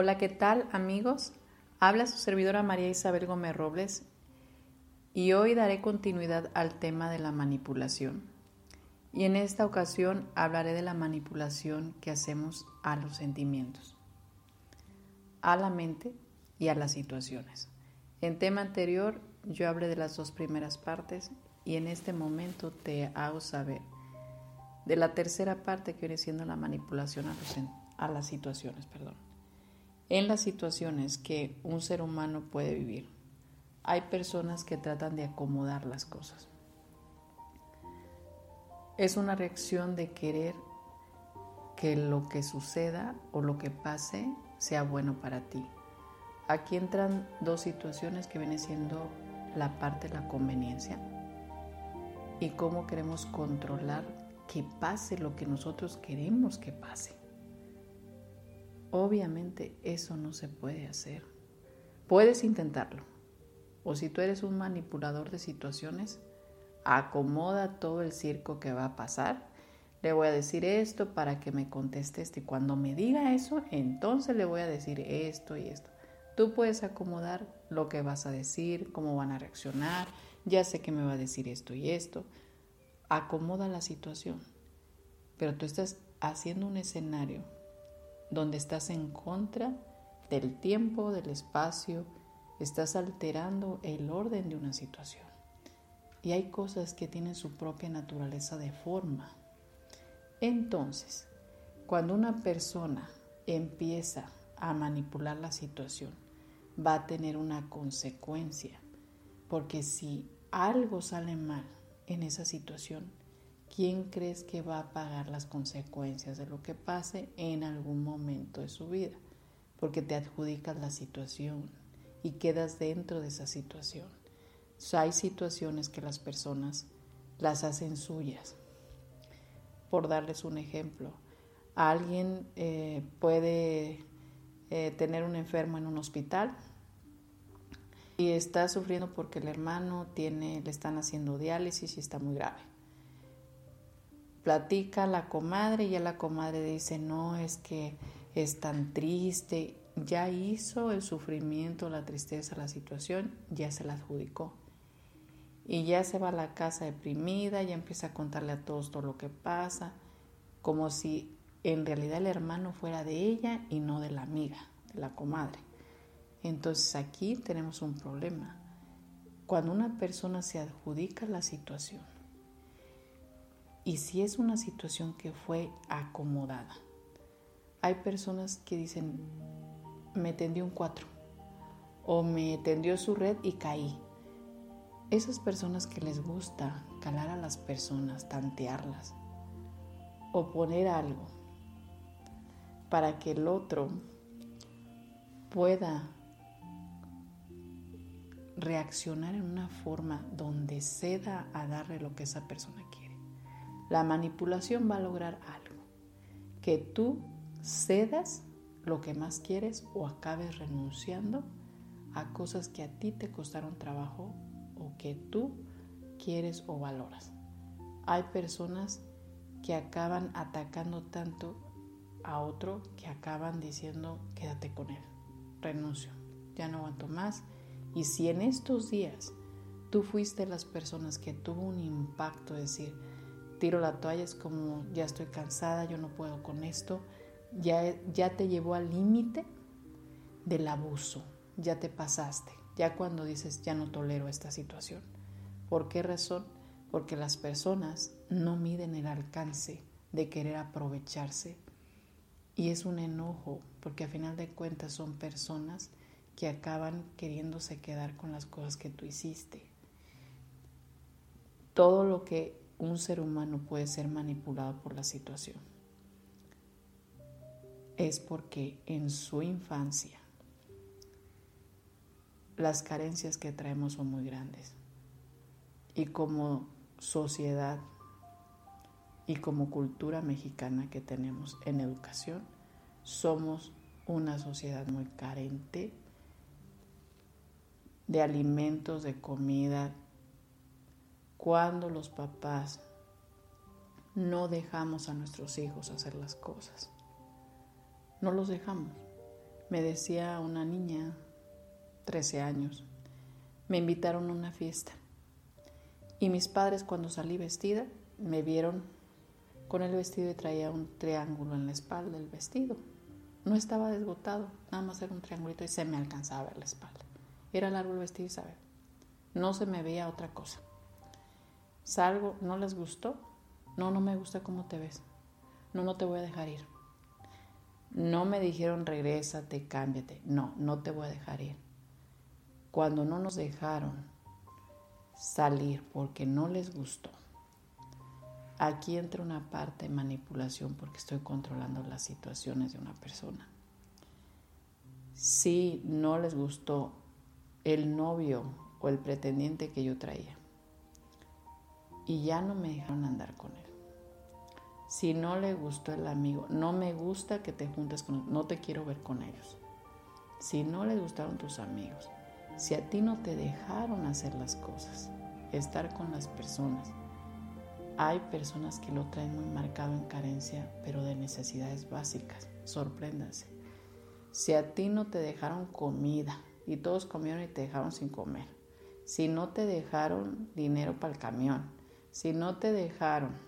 Hola, ¿qué tal amigos? Habla su servidora María Isabel Gómez Robles y hoy daré continuidad al tema de la manipulación. Y en esta ocasión hablaré de la manipulación que hacemos a los sentimientos, a la mente y a las situaciones. En tema anterior yo hablé de las dos primeras partes y en este momento te hago saber de la tercera parte que viene siendo la manipulación a, a las situaciones. Perdón en las situaciones que un ser humano puede vivir. Hay personas que tratan de acomodar las cosas. Es una reacción de querer que lo que suceda o lo que pase sea bueno para ti. Aquí entran dos situaciones que vienen siendo la parte de la conveniencia y cómo queremos controlar que pase lo que nosotros queremos que pase. Obviamente eso no se puede hacer. Puedes intentarlo. O si tú eres un manipulador de situaciones, acomoda todo el circo que va a pasar. Le voy a decir esto para que me conteste esto. Y cuando me diga eso, entonces le voy a decir esto y esto. Tú puedes acomodar lo que vas a decir, cómo van a reaccionar. Ya sé que me va a decir esto y esto. Acomoda la situación. Pero tú estás haciendo un escenario donde estás en contra del tiempo, del espacio, estás alterando el orden de una situación. Y hay cosas que tienen su propia naturaleza de forma. Entonces, cuando una persona empieza a manipular la situación, va a tener una consecuencia, porque si algo sale mal en esa situación, ¿quién crees que va a pagar las consecuencias de lo que pase en algún momento de su vida? Porque te adjudicas la situación y quedas dentro de esa situación. hay situaciones que las personas las hacen suyas. Por darles un ejemplo, alguien eh, puede eh, tener un enfermo en un hospital y está sufriendo porque el hermano tiene, le están haciendo diálisis y está muy grave platica la comadre y ya la comadre dice, no, es que es tan triste, ya hizo el sufrimiento, la tristeza, la situación, ya se la adjudicó. Y ya se va a la casa deprimida, ya empieza a contarle a todos todo lo que pasa, como si en realidad el hermano fuera de ella y no de la amiga, de la comadre. Entonces aquí tenemos un problema. Cuando una persona se adjudica la situación, y si es una situación que fue acomodada. Hay personas que dicen, me tendió un cuatro o me tendió su red y caí. Esas personas que les gusta calar a las personas, tantearlas o poner algo para que el otro pueda reaccionar en una forma donde ceda a darle lo que esa persona. La manipulación va a lograr algo, que tú cedas lo que más quieres o acabes renunciando a cosas que a ti te costaron trabajo o que tú quieres o valoras. Hay personas que acaban atacando tanto a otro que acaban diciendo quédate con él, renuncio, ya no aguanto más. Y si en estos días tú fuiste las personas que tuvo un impacto, decir, tiro la toalla, es como ya estoy cansada, yo no puedo con esto, ya, ya te llevó al límite del abuso, ya te pasaste, ya cuando dices ya no tolero esta situación. ¿Por qué razón? Porque las personas no miden el alcance de querer aprovecharse y es un enojo porque a final de cuentas son personas que acaban queriéndose quedar con las cosas que tú hiciste todo lo que un ser humano puede ser manipulado por la situación es porque en su infancia las carencias que traemos son muy grandes. Y como sociedad y como cultura mexicana que tenemos en educación, somos una sociedad muy carente de alimentos, de comida. Cuando los papás no dejamos a nuestros hijos hacer las cosas, no los dejamos. Me decía una niña, 13 años, me invitaron a una fiesta y mis padres cuando salí vestida me vieron con el vestido y traía un triángulo en la espalda del vestido. No estaba desbotado, nada más era un triangulito y se me alcanzaba a ver la espalda. Era largo el vestido sabe. No se me veía otra cosa. Salgo, ¿no les gustó? No, no me gusta cómo te ves. No, no te voy a dejar ir. No me dijeron regrésate, cámbiate. No, no te voy a dejar ir. Cuando no nos dejaron salir porque no les gustó, Aquí entra una parte de manipulación porque estoy controlando las situaciones de una persona. Si no les gustó el novio o el pretendiente que yo traía y ya no me dejaron andar con él. Si no le gustó el amigo, no me gusta que te juntes con no te quiero ver con ellos. Si no les gustaron tus amigos, si a ti no te dejaron hacer las cosas, estar con las personas, hay personas que lo traen muy marcado en carencia, pero de necesidades básicas. Sorpréndanse. Si a ti no te dejaron comida y todos comieron y te dejaron sin comer, si no te dejaron dinero para el camión, si no te dejaron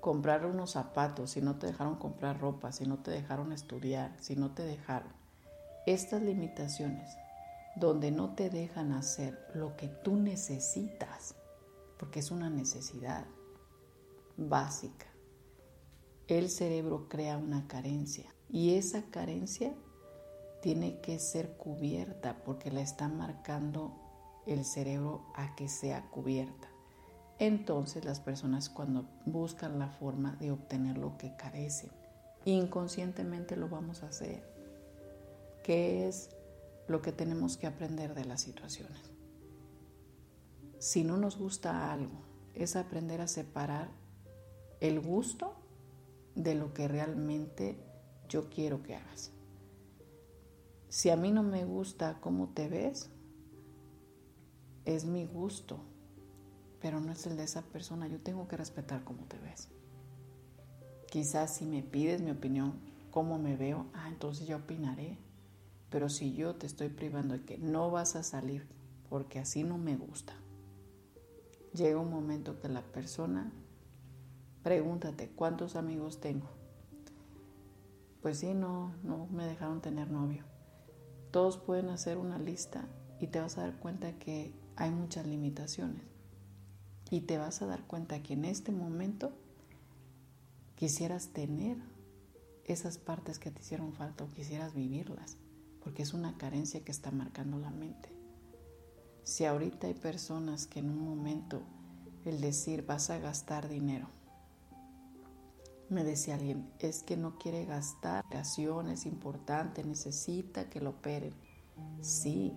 comprar unos zapatos, si no te dejaron comprar ropa, si no te dejaron estudiar, si no te dejaron, estas limitaciones donde no te dejan hacer lo que tú necesitas, porque es una necesidad básica. El cerebro crea una carencia y esa carencia tiene que ser cubierta porque la está marcando el cerebro a que sea cubierta. Entonces las personas cuando buscan la forma de obtener lo que carecen, inconscientemente lo vamos a hacer. ¿Qué es lo que tenemos que aprender de las situaciones? si no nos gusta algo, es aprender a separar el gusto de lo que realmente yo quiero que hagas. Si a mí no me gusta cómo te ves, es mi gusto, pero no es el de esa persona. Yo tengo que respetar cómo te ves. Quizás si me pides mi opinión, cómo me veo, ah, entonces yo opinaré. Pero si yo te estoy privando de que no vas a salir porque así no me gusta, llega un momento que la persona, pregúntate, ¿cuántos amigos tengo? Pues sí, no, no me dejaron tener novio. Todos pueden hacer una lista y te vas a dar cuenta que hay muchas limitaciones. Y te vas a dar cuenta que en este momento quisieras tener esas partes que te hicieron falta o quisieras vivirlas, porque es una carencia que está marcando la mente. Si ahorita hay personas que en un momento el decir vas a gastar dinero, me decía alguien, es que no quiere gastar, es importante, necesita que lo operen. Sí,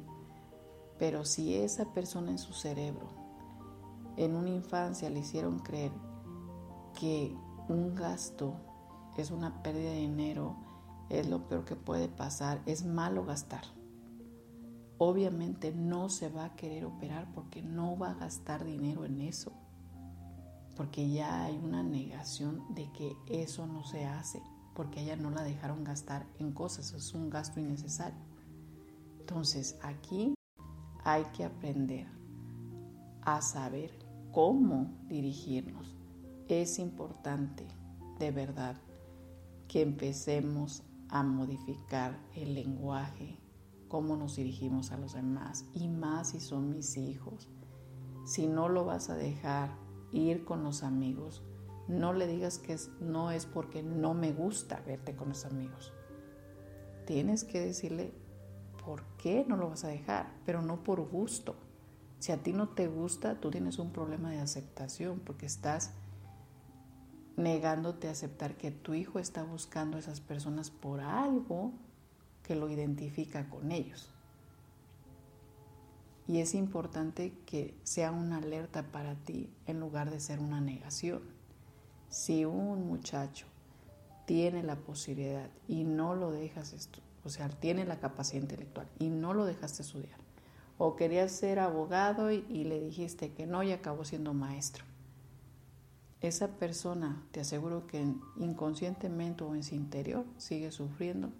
pero si esa persona en su cerebro, en una infancia le hicieron creer que un gasto es una pérdida de dinero, es lo peor que puede pasar, es malo gastar obviamente no se va a querer operar porque no va a gastar dinero en eso, porque ya hay una negación de que eso no se hace, porque ella no la dejaron gastar en cosas, es un gasto innecesario. Entonces aquí hay que aprender a saber cómo dirigirnos. Es importante, de verdad, que empecemos a modificar el lenguaje, cómo nos dirigimos a los demás y más si son mis hijos. Si no lo vas a dejar ir con los amigos, no le digas que no es porque no me gusta verte con los amigos. Tienes que decirle por qué no lo vas a dejar, pero no por gusto, Si a ti no te gusta, tú tienes un problema de aceptación porque estás negándote a aceptar que tu hijo está buscando a esas personas por algo que lo identifica con ellos. Y es importante que sea una alerta para ti en lugar de ser una negación. Si un muchacho tiene la posibilidad y no lo dejas, o sea, tiene la capacidad intelectual y no lo dejaste estudiar, o querías ser abogado y, le dijiste que no y acabó siendo maestro, esa persona, te aseguro que inconscientemente o en su interior sigue sufriendo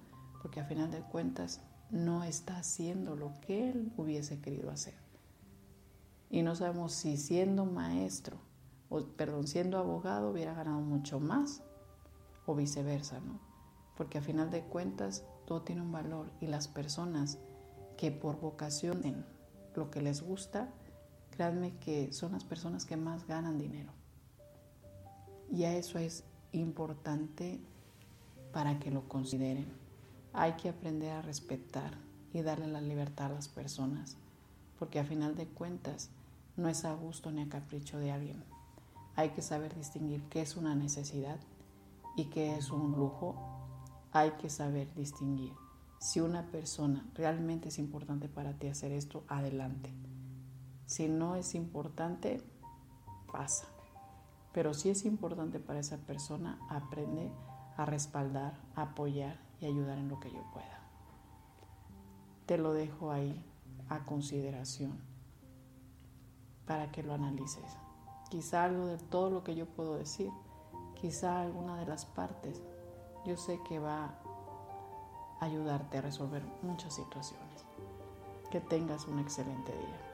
porque a final de cuentas no está haciendo lo que él hubiese querido hacer. Y no sabemos si siendo maestro, o perdón, siendo abogado hubiera ganado mucho más o viceversa, ¿no? Porque a final de cuentas todo tiene un valor y las personas que por vocación en lo que les gusta, créanme que son las personas que más ganan dinero. Y a eso es importante para que lo consideren. Hay que aprender a respetar y darle la libertad a las personas, porque a final de cuentas no es a gusto ni a capricho de alguien. Hay que saber distinguir qué es una necesidad y qué es un lujo. Hay que saber distinguir. Si una persona realmente es importante para ti hacer esto, adelante. Si no es importante, pasa. Pero si es importante para esa persona, aprende a respaldar, apoyar y ayudar en lo que yo pueda te lo dejo ahí a consideración para que lo analices. Quizá algo de todo lo que yo puedo decir, quizá alguna de las partes, yo sé que va ayudarte a resolver muchas situaciones. Que tengas un excelente día.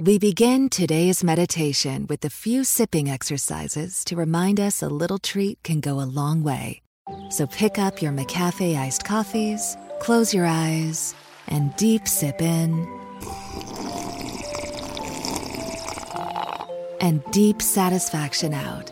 We begin today's meditation with a few sipping exercises to remind us a little treat can go a long way. So pick up your McCafe iced coffees, close your eyes, and deep sip in. And deep satisfaction out.